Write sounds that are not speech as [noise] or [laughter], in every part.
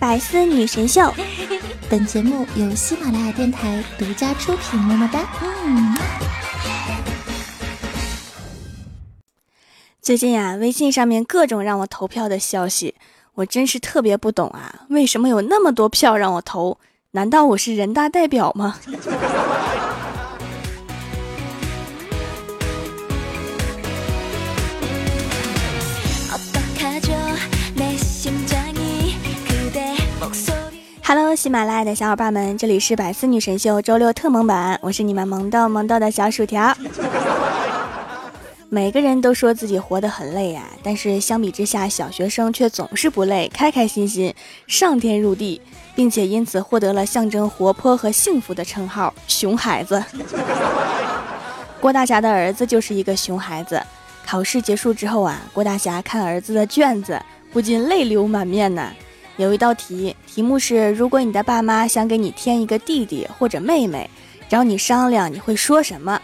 百思女神秀，本节目由喜马拉雅电台独家出品。么么哒。嗯。最近呀，微信上面各种让我投票的消息，我真是特别不懂啊！为什么有那么多票让我投？难道我是人大代表吗？Hello，喜马拉雅的小伙伴们，这里是百思女神秀周六特萌版，我是你们萌豆萌豆的小薯条。每个人都说自己活得很累呀，但是相比之下，小学生却总是不累，开开心心，上天入地，并且因此获得了象征活泼和幸福的称号“熊孩子”。郭大侠的儿子就是一个熊孩子。考试结束之后啊，郭大侠看儿子的卷子，不禁泪流满面呢。有一道题，题目是：如果你的爸妈想给你添一个弟弟或者妹妹，找你商量，你会说什么？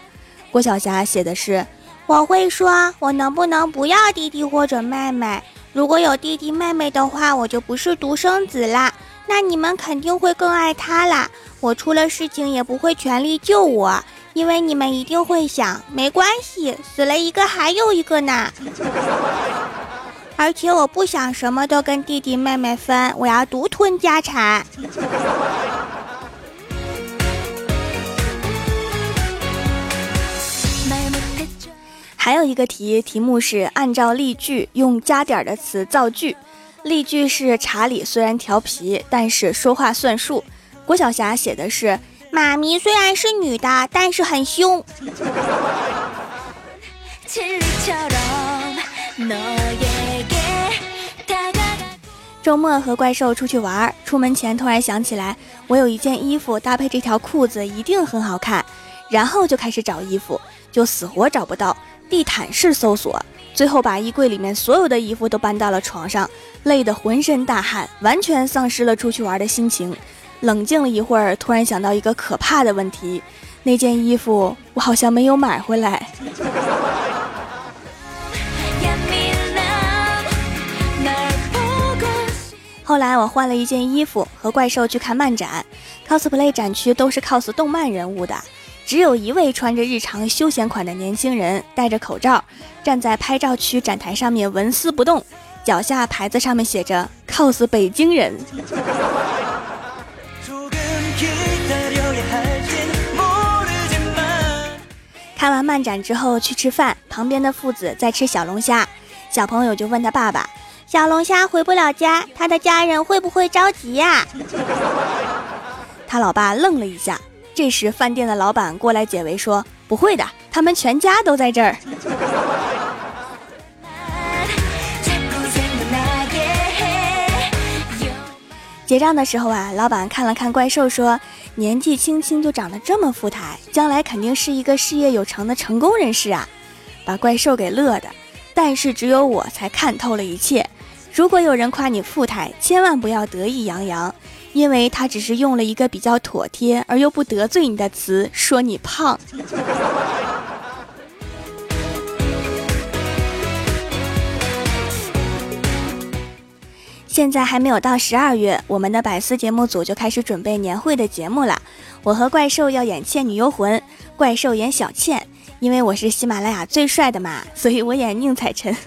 郭晓霞写的是：我会说，我能不能不要弟弟或者妹妹？如果有弟弟妹妹的话，我就不是独生子啦。那你们肯定会更爱他啦。我出了事情也不会全力救我，因为你们一定会想，没关系，死了一个还有一个呢。而且我不想什么都跟弟弟妹妹分，我要独吞家产。还有一个题，题目是按照例句用加点的词造句。例句是查理虽然调皮，但是说话算数。郭晓霞写的是妈咪虽然是女的，但是很凶。周末和怪兽出去玩，出门前突然想起来，我有一件衣服搭配这条裤子一定很好看，然后就开始找衣服，就死活找不到，地毯式搜索，最后把衣柜里面所有的衣服都搬到了床上，累得浑身大汗，完全丧失了出去玩的心情。冷静了一会儿，突然想到一个可怕的问题：那件衣服我好像没有买回来。后来我换了一件衣服，和怪兽去看漫展。cosplay 展区都是 cos 动漫人物的，只有一位穿着日常休闲款的年轻人，戴着口罩，站在拍照区展台上面纹丝不动，脚下牌子上面写着 cos 北京人。看完漫展之后去吃饭，旁边的父子在吃小龙虾，小朋友就问他爸爸。小龙虾回不了家，他的家人会不会着急呀？他老爸愣了一下，这时饭店的老板过来解围说：“不会的，他们全家都在这儿。”结账的时候啊，老板看了看怪兽，说：“年纪轻轻就长得这么富态，将来肯定是一个事业有成的成功人士啊！”把怪兽给乐的。但是只有我才看透了一切。如果有人夸你富态，千万不要得意洋洋，因为他只是用了一个比较妥帖而又不得罪你的词说你胖。现在还没有到十二月，我们的百思节目组就开始准备年会的节目了。我和怪兽要演《倩女幽魂》，怪兽演小倩，因为我是喜马拉雅最帅的嘛，所以我演宁采臣。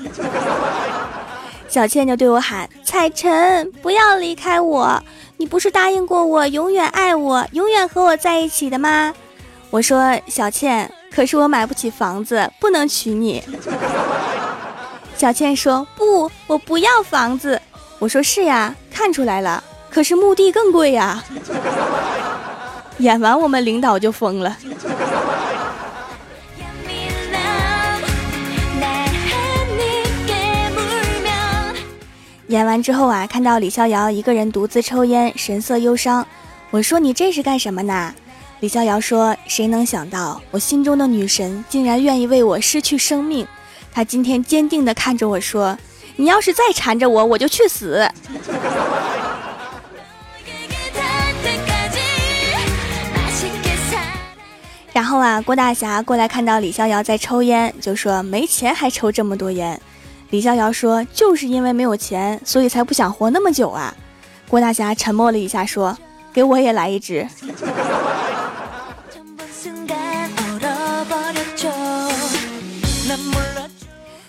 小倩就对我喊：“彩晨，不要离开我！你不是答应过我永远爱我，永远和我在一起的吗？”我说：“小倩，可是我买不起房子，不能娶你。[laughs] ”小倩说：“不，我不要房子。”我说：“是呀，看出来了，可是墓地更贵呀。”演完，我们领导就疯了。演完之后啊，看到李逍遥一个人独自抽烟，神色忧伤。我说：“你这是干什么呢？”李逍遥说：“谁能想到，我心中的女神竟然愿意为我失去生命？她今天坚定地看着我说：‘你要是再缠着我，我就去死。’”然后啊，郭大侠过来看到李逍遥在抽烟，就说：“没钱还抽这么多烟。”李逍遥说：“就是因为没有钱，所以才不想活那么久啊。”郭大侠沉默了一下，说：“给我也来一支。”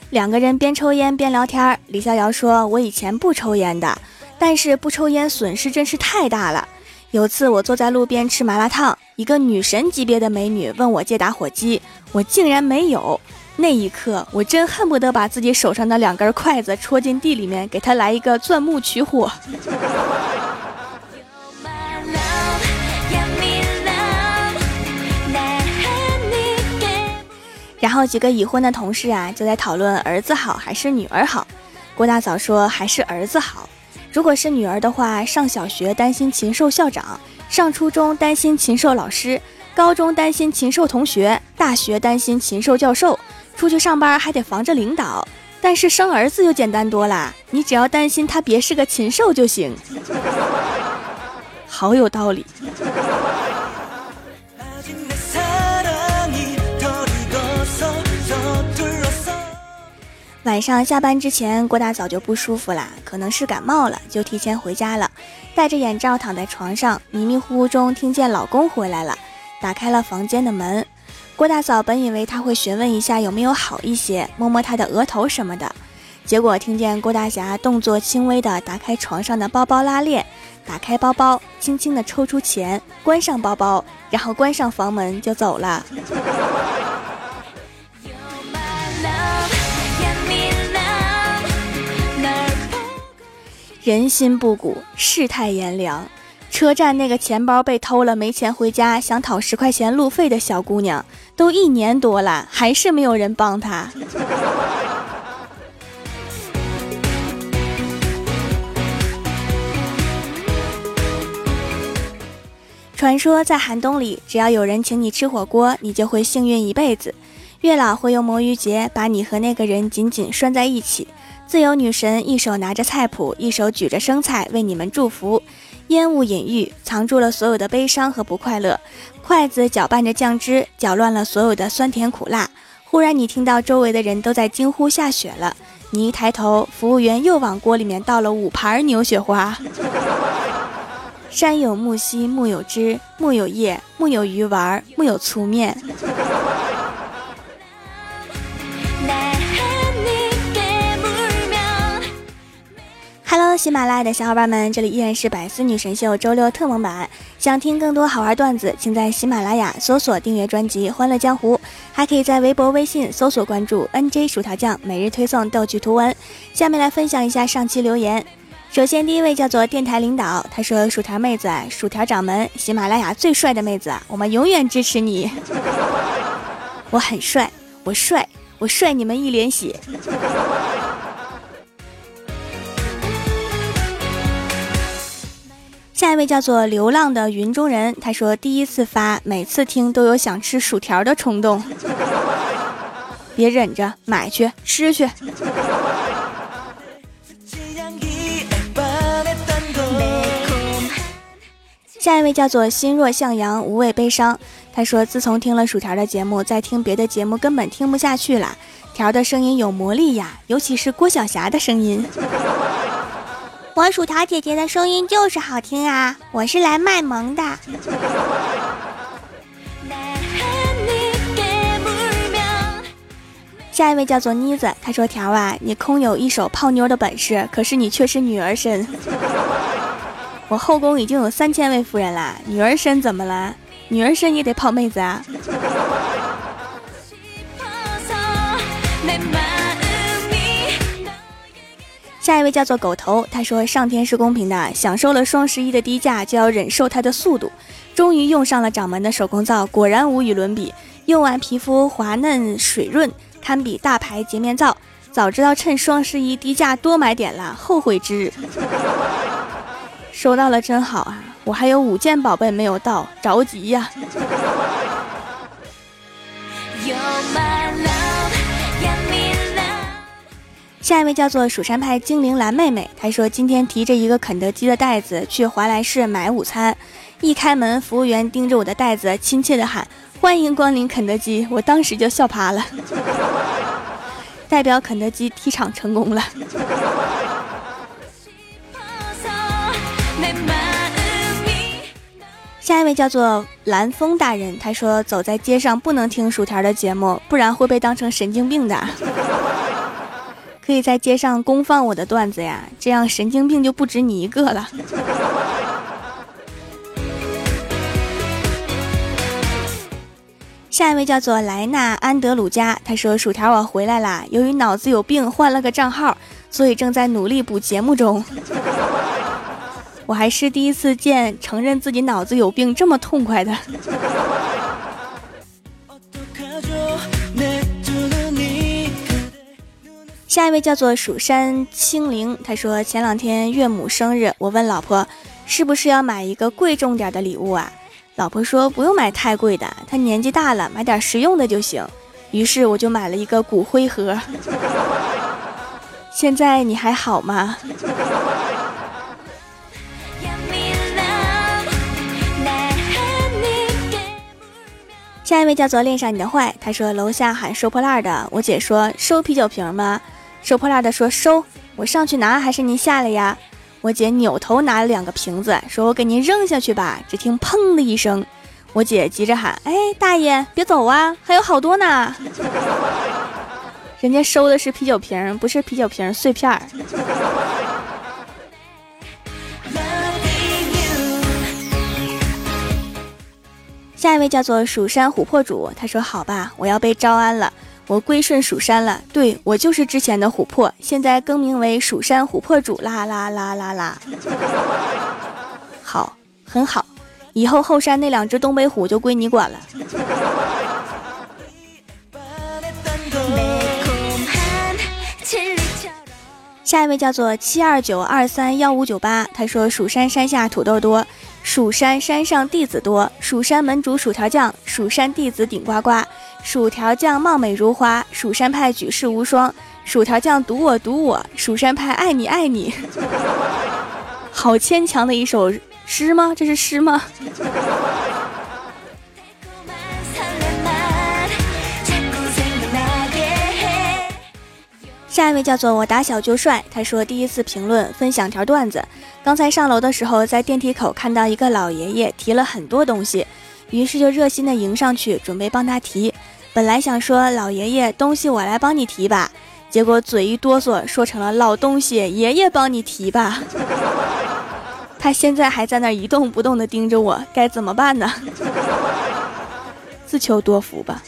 两个人边抽烟边聊天，李逍遥说：“我以前不抽烟的，但是不抽烟损失真是太大了。有次我坐在路边吃麻辣烫，一个女神级别的美女问我借打火机，我竟然没有。那一刻，我真恨不得把自己手上的两根筷子戳进地里面，给他来一个钻木取火。”然后几个已婚的同事啊，就在讨论儿子好还是女儿好。郭大嫂说还是儿子好。如果是女儿的话，上小学担心禽兽校长，上初中担心禽兽老师，高中担心禽兽同学，大学担心禽兽教授，出去上班还得防着领导。但是生儿子就简单多了，你只要担心他别是个禽兽就行。好有道理。晚上下班之前，郭大嫂就不舒服啦，可能是感冒了，就提前回家了，戴着眼罩躺在床上，迷迷糊糊中听见老公回来了，打开了房间的门。郭大嫂本以为他会询问一下有没有好一些，摸摸他的额头什么的，结果听见郭大侠动作轻微的打开床上的包包拉链，打开包包，轻轻的抽出钱，关上包包，然后关上房门就走了。人心不古，世态炎凉。车站那个钱包被偷了，没钱回家，想讨十块钱路费的小姑娘，都一年多了，还是没有人帮她。[laughs] 传说在寒冬里，只要有人请你吃火锅，你就会幸运一辈子。月老会用魔芋结把你和那个人紧紧拴在一起。自由女神一手拿着菜谱，一手举着生菜为你们祝福。烟雾隐喻，藏住了所有的悲伤和不快乐。筷子搅拌着酱汁，搅乱了所有的酸甜苦辣。忽然，你听到周围的人都在惊呼：“下雪了！”你一抬头，服务员又往锅里面倒了五盘牛雪花。[laughs] 山有木兮木有枝，木有叶，木有鱼丸，木有粗面。喜马拉雅的小伙伴们，这里依然是百思女神秀周六特蒙版。想听更多好玩段子，请在喜马拉雅搜索订阅专辑《欢乐江湖》，还可以在微博、微信搜索关注 NJ 薯条酱，每日推送逗趣图文。下面来分享一下上期留言。首先，第一位叫做电台领导，他说：“薯条妹子，薯条掌门，喜马拉雅最帅的妹子，我们永远支持你。[laughs] 我很帅，我帅，我帅你们一脸血。”下一位叫做流浪的云中人，他说第一次发，每次听都有想吃薯条的冲动，[laughs] 别忍着，买去吃去。下一位叫做心若向阳，无畏悲伤，他说自从听了薯条的节目，再听别的节目根本听不下去了，条的声音有魔力呀，尤其是郭晓霞的声音。我薯条姐姐的声音就是好听啊！我是来卖萌的。下一位叫做妮子，她说：“条啊，你空有一手泡妞的本事，可是你却是女儿身。[laughs] 我后宫已经有三千位夫人啦，女儿身怎么了？女儿身也得泡妹子啊。[laughs] ”下一位叫做狗头，他说：“上天是公平的，享受了双十一的低价，就要忍受它的速度。终于用上了掌门的手工皂，果然无与伦比，用完皮肤滑嫩水润，堪比大牌洁面皂。早知道趁双十一低价多买点了，后悔之日。收到了真好啊，我还有五件宝贝没有到，着急呀。”下一位叫做蜀山派精灵蓝妹妹，她说今天提着一个肯德基的袋子去华莱士买午餐，一开门，服务员盯着我的袋子，亲切的喊：“欢迎光临肯德基！”我当时就笑趴了，[laughs] 代表肯德基踢场成功了。下一位叫做蓝风大人，他说：“走在街上不能听薯条的节目，不然会被当成神经病的。[laughs] 可以在街上公放我的段子呀，这样神经病就不止你一个了。[laughs] ”下一位叫做莱纳安德鲁加，他说：“薯条我回来啦，由于脑子有病换了个账号，所以正在努力补节目中。[laughs] ”我还是第一次见承认自己脑子有病这么痛快的。下一位叫做蜀山青灵，他说前两天岳母生日，我问老婆是不是要买一个贵重点的礼物啊？老婆说不用买太贵的，她年纪大了，买点实用的就行。于是我就买了一个骨灰盒。现在你还好吗？下一位叫做恋上你的坏，他说楼下喊收破烂的，我姐说收啤酒瓶吗？收破烂的说收，我上去拿还是您下来呀？我姐扭头拿了两个瓶子，说我给您扔下去吧。只听砰的一声，我姐急着喊：“哎，大爷别走啊，还有好多呢！” [laughs] 人家收的是啤酒瓶，不是啤酒瓶碎片儿。[laughs] 下一位叫做蜀山琥珀主，他说：“好吧，我要被招安了，我归顺蜀山了。对我就是之前的琥珀，现在更名为蜀山琥珀主啦啦啦啦啦。[laughs] 好，很好，以后后山那两只东北虎就归你管了。[laughs] ”下一位叫做七二九二三幺五九八，他说：“蜀山山下土豆多。”蜀山山上弟子多，蜀山门主薯条酱，蜀山弟子顶呱呱，薯条酱貌美如花，蜀山派举世无双，薯条酱赌我赌我，蜀山派爱你爱你，[laughs] 好牵强的一首诗吗？这是诗吗？下一位叫做我打小就帅，他说第一次评论分享条段子。刚才上楼的时候，在电梯口看到一个老爷爷提了很多东西，于是就热心的迎上去准备帮他提。本来想说老爷爷东西我来帮你提吧，结果嘴一哆嗦说成了老东西爷爷帮你提吧。[laughs] 他现在还在那一动不动的盯着我，该怎么办呢？自求多福吧。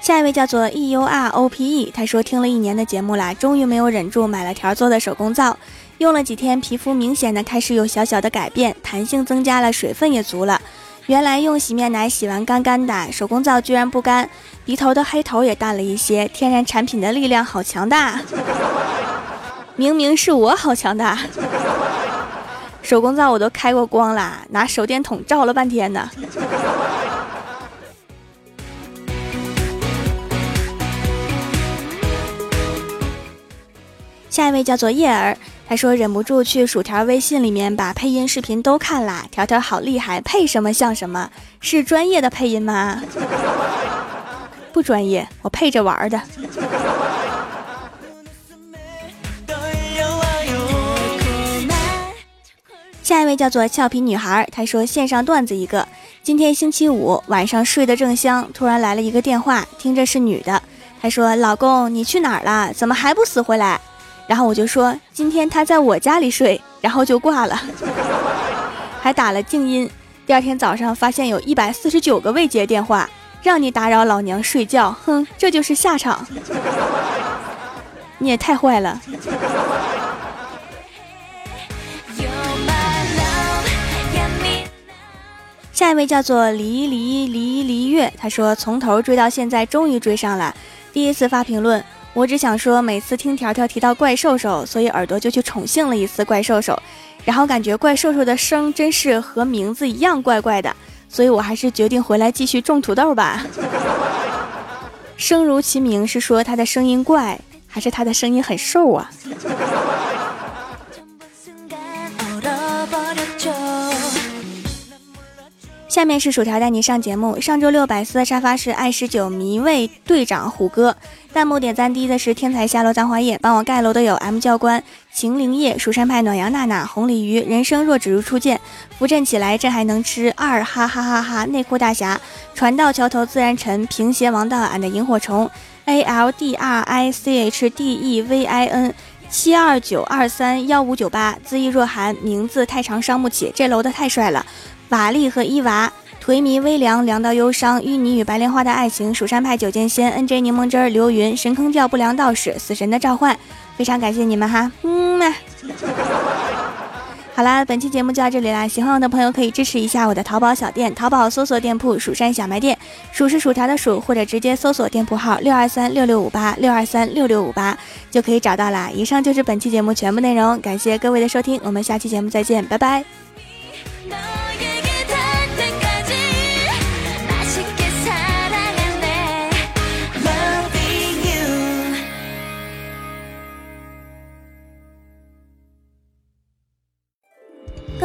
下一位叫做 E U R O P E，他说听了一年的节目啦，终于没有忍住买了条做的手工皂，用了几天，皮肤明显的开始有小小的改变，弹性增加了，水分也足了。原来用洗面奶洗完干干的，手工皂居然不干，鼻头的黑头也淡了一些。天然产品的力量好强大，明明是我好强大。手工皂我都开过光啦，拿手电筒照了半天呢。下一位叫做叶儿，他说忍不住去薯条微信里面把配音视频都看啦，条条好厉害，配什么像什么，是专业的配音吗？[laughs] 不专业，我配着玩的。下一位叫做俏皮女孩，她说线上段子一个，今天星期五晚上睡得正香，突然来了一个电话，听着是女的，她说老公你去哪儿了？怎么还不死回来？然后我就说今天他在我家里睡，然后就挂了，[laughs] 还打了静音。第二天早上发现有一百四十九个未接电话，让你打扰老娘睡觉，哼，这就是下场。你也太坏了。下一位叫做离离离离月，他说从头追到现在，终于追上了。第一次发评论。我只想说，每次听条条提到怪兽兽，所以耳朵就去宠幸了一次怪兽兽，然后感觉怪兽兽的声真是和名字一样怪怪的，所以我还是决定回来继续种土豆吧。[laughs] 声如其名，是说他的声音怪，还是他的声音很瘦啊？下面是薯条带你上节目。上周六百思的沙发是爱十九迷位队长虎哥，弹幕点赞低的是天才下楼葬花叶，帮我盖楼的有 M 教官、秦灵叶、蜀山派暖阳娜娜、红鲤鱼、人生若只如初见、扶正起来，这还能吃。二哈哈哈哈、内裤大侠、船到桥头自然沉、平鞋王道、俺的萤火虫、A L D R I C H D E V I N、七二九二三幺五九八、恣意若寒、名字太长伤不起，这楼的太帅了。瓦力和伊娃，颓靡微凉，凉到忧伤，淤泥与白莲花的爱情，蜀山派九剑仙，NJ 柠檬汁儿，流云，神坑教不良道士，死神的召唤，非常感谢你们哈，嗯嘛。[laughs] 好啦，本期节目就到这里啦，喜欢我的朋友可以支持一下我的淘宝小店，淘宝搜索店铺蜀山小卖店，蜀是薯条的蜀，或者直接搜索店铺号六二三六六五八六二三六六五八就可以找到啦。以上就是本期节目全部内容，感谢各位的收听，我们下期节目再见，拜拜。